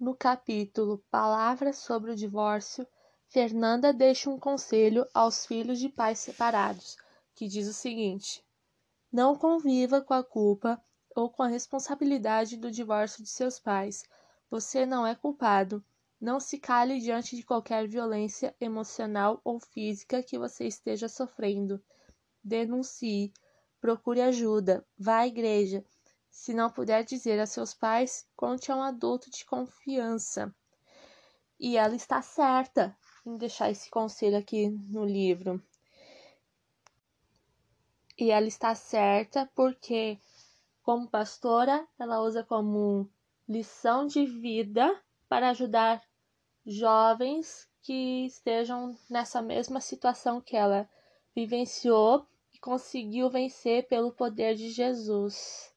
no capítulo Palavras sobre o Divórcio, Fernanda deixa um conselho aos filhos de pais separados, que diz o seguinte: Não conviva com a culpa ou com a responsabilidade do divórcio de seus pais. Você não é culpado. Não se cale diante de qualquer violência emocional ou física que você esteja sofrendo. Denuncie, procure ajuda, vá à igreja se não puder dizer a seus pais, conte a um adulto de confiança. E ela está certa em deixar esse conselho aqui no livro. E ela está certa porque, como pastora, ela usa como lição de vida para ajudar jovens que estejam nessa mesma situação que ela vivenciou e conseguiu vencer pelo poder de Jesus.